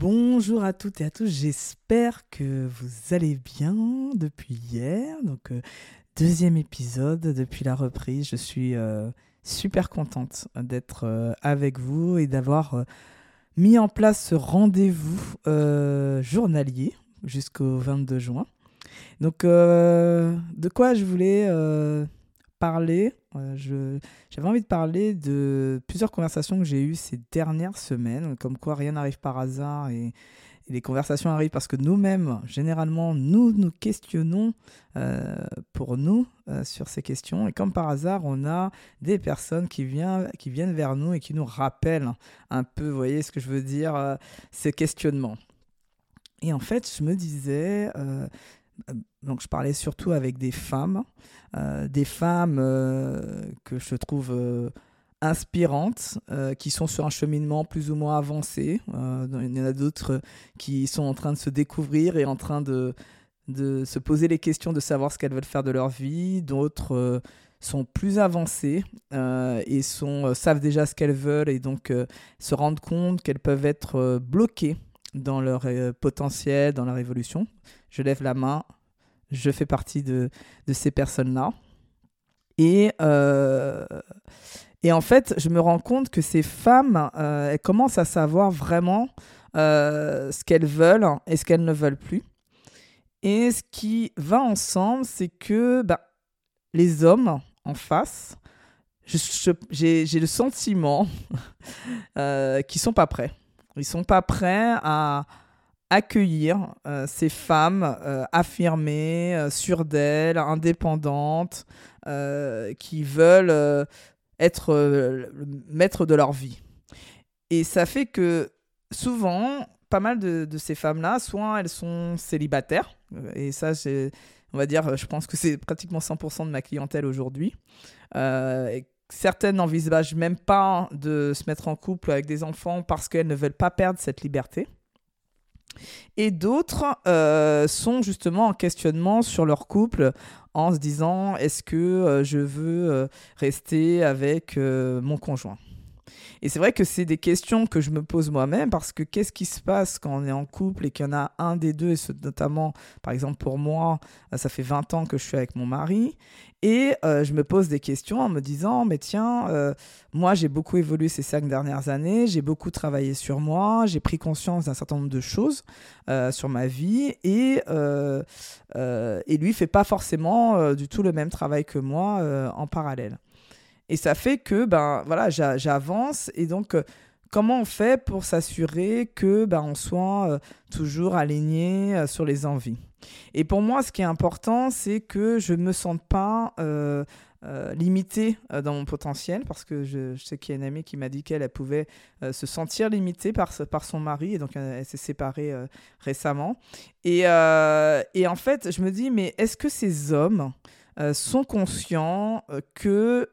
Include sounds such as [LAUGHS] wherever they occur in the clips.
Bonjour à toutes et à tous, j'espère que vous allez bien depuis hier. Donc, euh, deuxième épisode depuis la reprise. Je suis euh, super contente d'être euh, avec vous et d'avoir mis en place ce rendez-vous journalier jusqu'au 22 juin. Donc, de quoi je voulais parler J'avais envie de parler de plusieurs conversations que j'ai eues ces dernières semaines, comme quoi rien n'arrive par hasard et, les conversations arrivent parce que nous-mêmes, généralement, nous nous questionnons euh, pour nous euh, sur ces questions. Et comme par hasard, on a des personnes qui, viennent, qui viennent vers nous et qui nous rappellent un peu, vous voyez ce que je veux dire, euh, ces questionnements. Et en fait, je me disais, euh, donc je parlais surtout avec des femmes, euh, des femmes euh, que je trouve inspirantes, qui sont sur un cheminement plus ou moins avancé. il y en a d'autres qui sont en train de se découvrir et en train de, de se poser les questions de savoir ce qu'elles veulent faire de leur vie. D'autres sont plus avancées et sont, savent déjà ce qu'elles veulent et donc se rendent compte qu'elles peuvent être bloquées dans leur potentiel, dans leur évolution. Je lève la main, je fais partie de, de ces personnes-là. Et, euh, et en fait, je me rends compte que ces femmes, euh, elles commencent à savoir vraiment euh, ce qu'elles veulent et ce qu'elles ne veulent plus. Et ce qui va ensemble, c'est que bah, les hommes en face, j'ai le sentiment [LAUGHS] qu'ils ne sont pas prêts. Ils ne sont pas prêts à, accueillir euh, ces femmes euh, affirmées, euh, sûres d'elles, indépendantes, qui veulent être le maître de leur vie. Et ça fait que souvent, pas mal de, ces femmes-là, soit elles sont célibataires, et ça, on va dire, je pense que c'est pratiquement 100% de ma clientèle aujourd'hui. certaines n'envisagent même pas de se mettre en couple avec des enfants parce qu'elles ne veulent pas perdre cette liberté. Et d'autres euh, sont justement en questionnement sur leur couple en se disant est-ce que euh, je veux euh, rester avec mon conjoint? Et c'est vrai que c'est des questions que je me pose moi-même parce que qu'est-ce qui se passe quand on est en couple et qu'il y en a un des deux, et notamment, par exemple pour moi, ça fait 20 ans que je suis avec mon mari, et euh, je me pose des questions en me disant, mais tiens, euh, moi j'ai beaucoup évolué ces cinq dernières années, j'ai beaucoup travaillé sur moi, j'ai pris conscience d'un certain nombre de choses euh, sur ma vie et, et lui fait pas forcément du tout le même travail que moi en parallèle. Et ça fait que ben voilà, j'avance. Et donc comment on fait pour s'assurer que ben, on soit toujours aligné sur les envies? Et pour moi, ce qui est important, c'est que je ne me sente pas euh, euh, limitée euh, dans mon potentiel, parce que je, sais qu'il y a une amie qui m'a dit qu'elle pouvait se sentir limitée par, par son mari, et donc elle, s'est séparée récemment. Et, et, en fait, je me dis, mais est-ce que ces hommes sont conscients que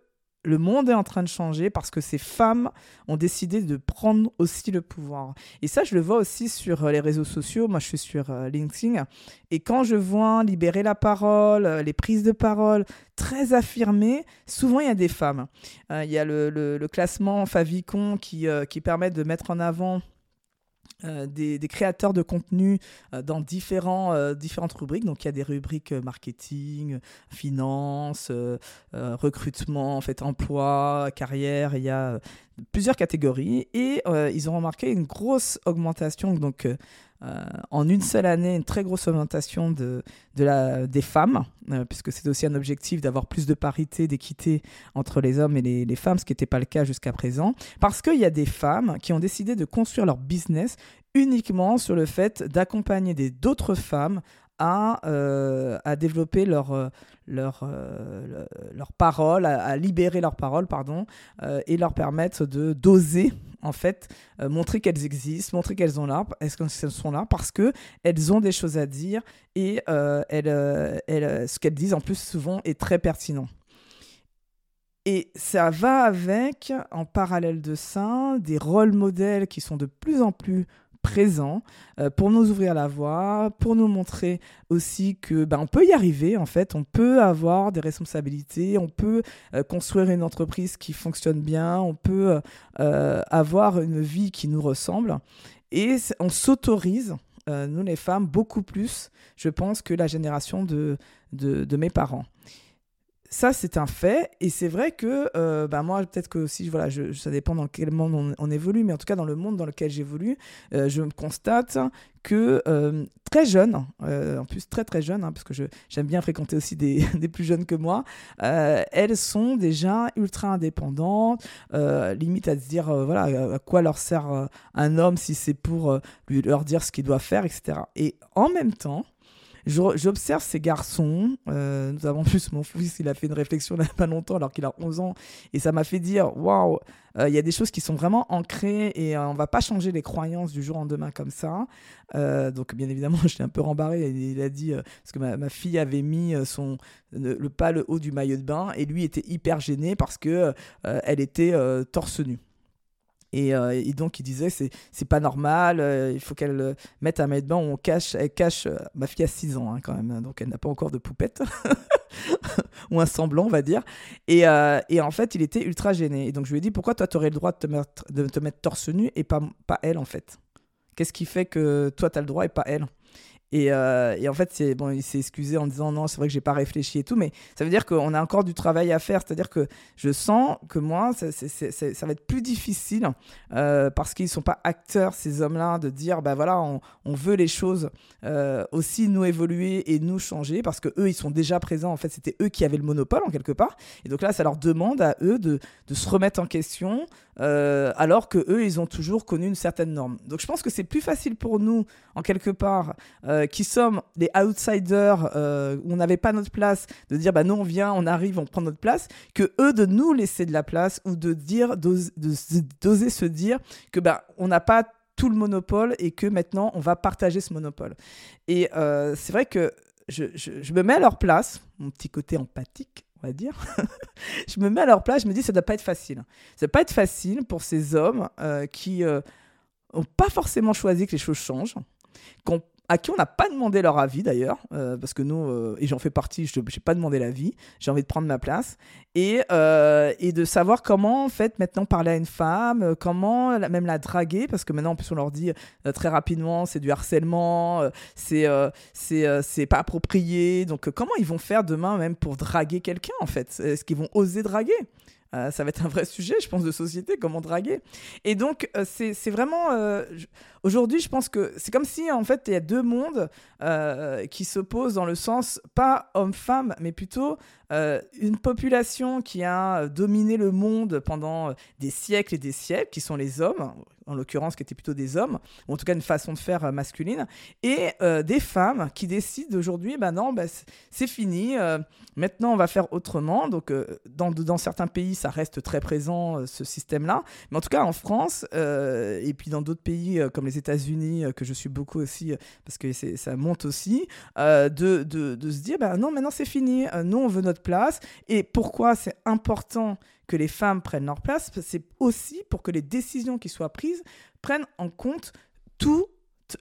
le monde est en train de changer parce que ces femmes ont décidé de prendre aussi le pouvoir. Et ça, je le vois aussi sur euh, les réseaux sociaux. Moi, je suis sur euh, LinkedIn. Et quand je vois libérer la parole, euh, les prises de parole très affirmées, souvent, il y a des femmes. Il y a le, classement Favicon qui, qui permet de mettre en avant euh, des, créateurs de contenu euh, dans différents, euh, différentes rubriques. Donc, il y a des rubriques marketing, finance, recrutement, en fait, emploi, carrière. Il y a plusieurs catégories. Et ils ont remarqué une grosse augmentation. Donc, euh, en une seule année une très grosse augmentation de, la, des femmes, euh, puisque c'est aussi un objectif d'avoir plus de parité, d'équité entre les hommes et les, les femmes, ce qui n'était pas le cas jusqu'à présent, parce qu'il y a des femmes qui ont décidé de construire leur business uniquement sur le fait d'accompagner d'autres femmes à, euh, à développer leur, leur, leur parole, à, libérer leur parole, pardon, et leur permettre de d'oser en fait, euh, montrer qu'elles existent, montrer qu'elles sont là, est-ce qu'elles sont là parce que ont des choses à dire et euh, elles, euh, elles, ce qu'elles disent en plus souvent est très pertinent. Et ça va avec, en parallèle de ça, des rôles modèles qui sont de plus en plus présent euh, pour nous ouvrir la voie, pour nous montrer aussi que ben, on peut y arriver en fait, on peut avoir des responsabilités, on peut euh, construire une entreprise qui fonctionne bien, on peut euh, avoir une vie qui nous ressemble. Et on s'autorise, nous les femmes, beaucoup plus, je pense, que la génération de, de mes parents ça, c'est un fait. Et c'est vrai que euh, bah, moi, peut-être que aussi, voilà, je, ça dépend dans quel monde on, évolue, mais en tout cas, dans le monde dans lequel j'évolue, euh, je constate que euh, très jeune, en plus très très jeune, hein, parce que j'aime bien fréquenter aussi des, [LAUGHS] plus jeunes que moi, elles sont déjà ultra indépendantes, limite à se dire, voilà, à quoi leur sert un homme si c'est pour lui, leur dire ce qu'il doit faire, etc. Et en même temps, J'observe ces garçons, euh, notamment plus mon fils, il a fait une réflexion il n'y a pas longtemps alors qu'il a 11 ans, et ça m'a fait dire, waouh, euh, il y a des choses qui sont vraiment ancrées et euh, on va pas changer les croyances du jour au lendemain comme ça. Donc bien évidemment, [LAUGHS] je l'ai un peu rembarré. Il, a dit parce que ma, fille avait mis son le, pas le haut du maillot de bain et lui était hyper gêné parce que elle était torse nu. Euh, et, donc, il disait, c'est, pas normal, euh, il faut qu'elle euh, mette un maillot de bain où on cache, elle cache, ma fille a 6 ans hein, quand même, hein, donc elle n'a pas encore de poupette, [LAUGHS] ou un semblant, on va dire. Et, en fait, il était ultra gêné. Et donc, je lui ai dit, pourquoi toi, tu aurais le droit de te, mettre, torse nu et pas, elle, en fait? Qu'est-ce qui fait que toi, tu as le droit et pas elle? Euh, et, en fait, c'est bon, il s'est excusé en disant non, c'est vrai que j'ai pas réfléchi et tout, mais ça veut dire qu'on a encore du travail à faire. C'est-à-dire que je sens que moi, ça, va être plus difficile euh, parce qu'ils sont pas acteurs ces hommes-là de dire bah voilà, on, veut les choses euh, aussi nous évoluer et nous changer parce que eux, ils sont déjà présents. En fait, c'était eux qui avaient le monopole en quelque part. Et donc là, ça leur demande à eux de, se remettre en question, alors que eux, ils ont toujours connu une certaine norme. Donc je pense que c'est plus facile pour nous, en quelque part, qui sommes des outsiders, euh, où on n'avait pas notre place, de dire bah non, on vient, on arrive, on prend notre place, que eux de nous laisser de la place ou de dire, d'oser se dire que bah on n'a pas tout le monopole et que maintenant on va partager ce monopole. Et c'est vrai que je, je, me mets à leur place, mon petit côté empathique, on va dire, [LAUGHS] je me mets à leur place, je me dis ça doit pas être facile. Ça doit pas être facile pour ces hommes euh, qui n'ont euh, pas forcément choisi que les choses changent, qui à qui on n'a pas demandé leur avis d'ailleurs, euh, parce que nous, euh, et j'en fais partie, je n'ai pas demandé l'avis, j'ai envie de prendre ma place, et, euh, et de savoir comment en fait maintenant parler à une femme, comment même la draguer, parce que maintenant en plus on leur dit très rapidement c'est du harcèlement, c'est c'est pas approprié, donc comment ils vont faire demain même pour draguer quelqu'un en fait? Est-ce qu'ils vont oser draguer? Euh, ça va être un vrai sujet, je pense, de société, comment draguer. Et donc, euh, c'est vraiment... Euh, aujourd'hui, je pense que c'est comme si, en fait, il y a deux mondes qui s'opposent dans le sens, pas homme-femme, mais plutôt une population qui a dominé le monde pendant des siècles et des siècles, qui sont les hommes, en l'occurrence qui étaient plutôt des hommes, ou en tout cas une façon de faire masculine, et des femmes qui décident aujourd'hui, ben non, ben c'est fini, maintenant on va faire autrement. Donc dans, certains pays, ça reste très présent, ce système-là, mais en tout cas en France, et puis dans d'autres pays comme les États-Unis, que je suis beaucoup aussi, parce que ça monte aussi, de, se dire, ben non, maintenant c'est fini, nous on veut notre place. Et pourquoi c'est important que les femmes prennent leur place C'est aussi pour que les décisions qui soient prises prennent en compte toute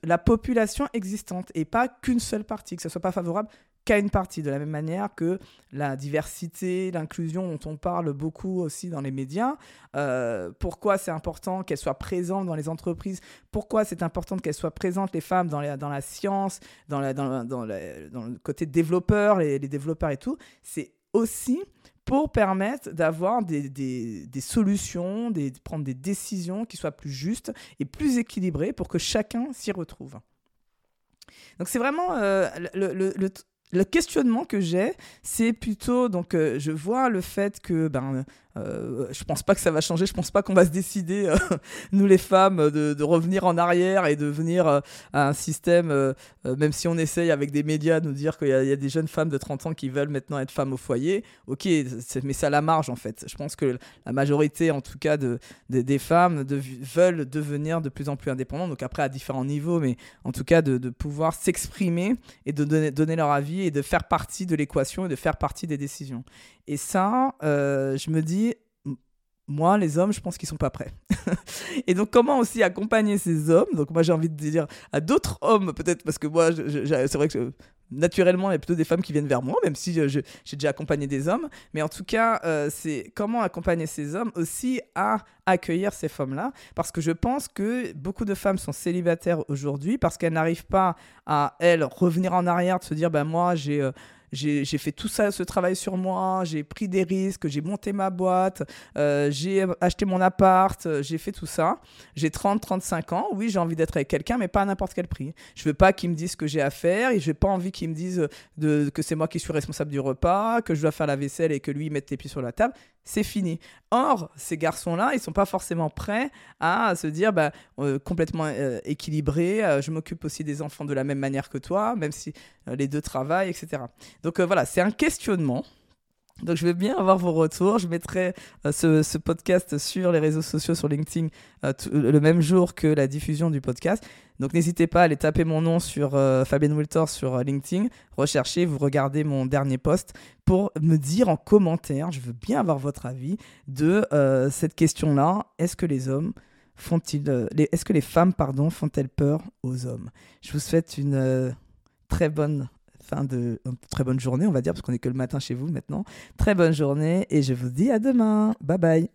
la population existante et pas qu'une seule partie, que ce soit pas favorable qu'à une partie, de la même manière que la diversité, l'inclusion dont on parle beaucoup aussi dans les médias. Euh, pourquoi c'est important qu'elles soient présentes dans les entreprises Pourquoi c'est important qu'elles soient présentes, les femmes, dans, la science, dans, le côté développeur, les développeurs et tout C'est aussi pour permettre d'avoir des, des, solutions, de prendre des décisions qui soient plus justes et plus équilibrées pour que chacun s'y retrouve. Donc c'est vraiment euh, le, le, le, questionnement que j'ai, c'est plutôt, donc euh, je vois le fait que ben, euh, je pense pas que ça va changer. Je pense pas qu'on va se décider, euh, [LAUGHS] nous les femmes, de, revenir en arrière et de venir euh, à un système, même si on essaye avec des médias de nous dire qu'il y, a des jeunes femmes de 30 ans qui veulent maintenant être femmes au foyer. Ok, mais ça la marge en fait. Je pense que la majorité, en tout cas, de, des femmes veulent devenir de plus en plus indépendantes. Donc après, à différents niveaux, mais en tout cas, de, pouvoir s'exprimer et de donner leur avis et de faire partie de l'équation et de faire partie des décisions. Et ça, je me dis, moi, les hommes, je pense qu'ils sont pas prêts. [LAUGHS] et donc, comment aussi accompagner ces hommes? Donc, moi, j'ai envie de dire à d'autres hommes, peut-être, parce que moi, c'est vrai que naturellement, il y a plutôt des femmes qui viennent vers moi, même si j'ai déjà accompagné des hommes. Mais en tout cas, c'est comment accompagner ces hommes aussi à accueillir ces femmes-là. Parce que je pense que beaucoup de femmes sont célibataires aujourd'hui parce qu'elles n'arrivent pas à, elles, revenir en arrière, de se dire, ben moi, j'ai j'ai fait tout ça, ce travail sur moi, j'ai pris des risques, j'ai monté ma boîte, euh, j'ai acheté mon appart, euh, j'ai fait tout ça. J'ai 30, 35 ans, oui, j'ai envie d'être avec quelqu'un, mais pas à n'importe quel prix. Je veux pas qu'ils me disent ce que j'ai à faire et je n'ai pas envie qu'ils me disent de, que c'est moi qui suis responsable du repas, que je dois faire la vaisselle et que lui mette les pieds sur la table. C'est fini. Or, ces garçons-là, ils sont pas forcément prêts à se dire bah, euh, complètement équilibré, je m'occupe aussi des enfants de la même manière que toi, même si les deux travaillent, etc. Donc euh, voilà, c'est un questionnement. Donc je vais bien avoir vos retours. Je mettrai euh, ce, podcast sur les réseaux sociaux, sur LinkedIn, euh, le même jour que la diffusion du podcast. Donc n'hésitez pas à aller taper mon nom sur Fabienne Wiltor sur LinkedIn, recherchez, vous regardez mon dernier post pour me dire en commentaire, je veux bien avoir votre avis de cette question-là. Est-ce que les hommes font-ils, est-ce que les femmes, pardon, font-elles peur aux hommes? Je vous souhaite une très bonne fin de très bonne journée, on va dire, parce qu'on est que le matin chez vous maintenant. Très bonne journée et je vous dis à demain. Bye bye.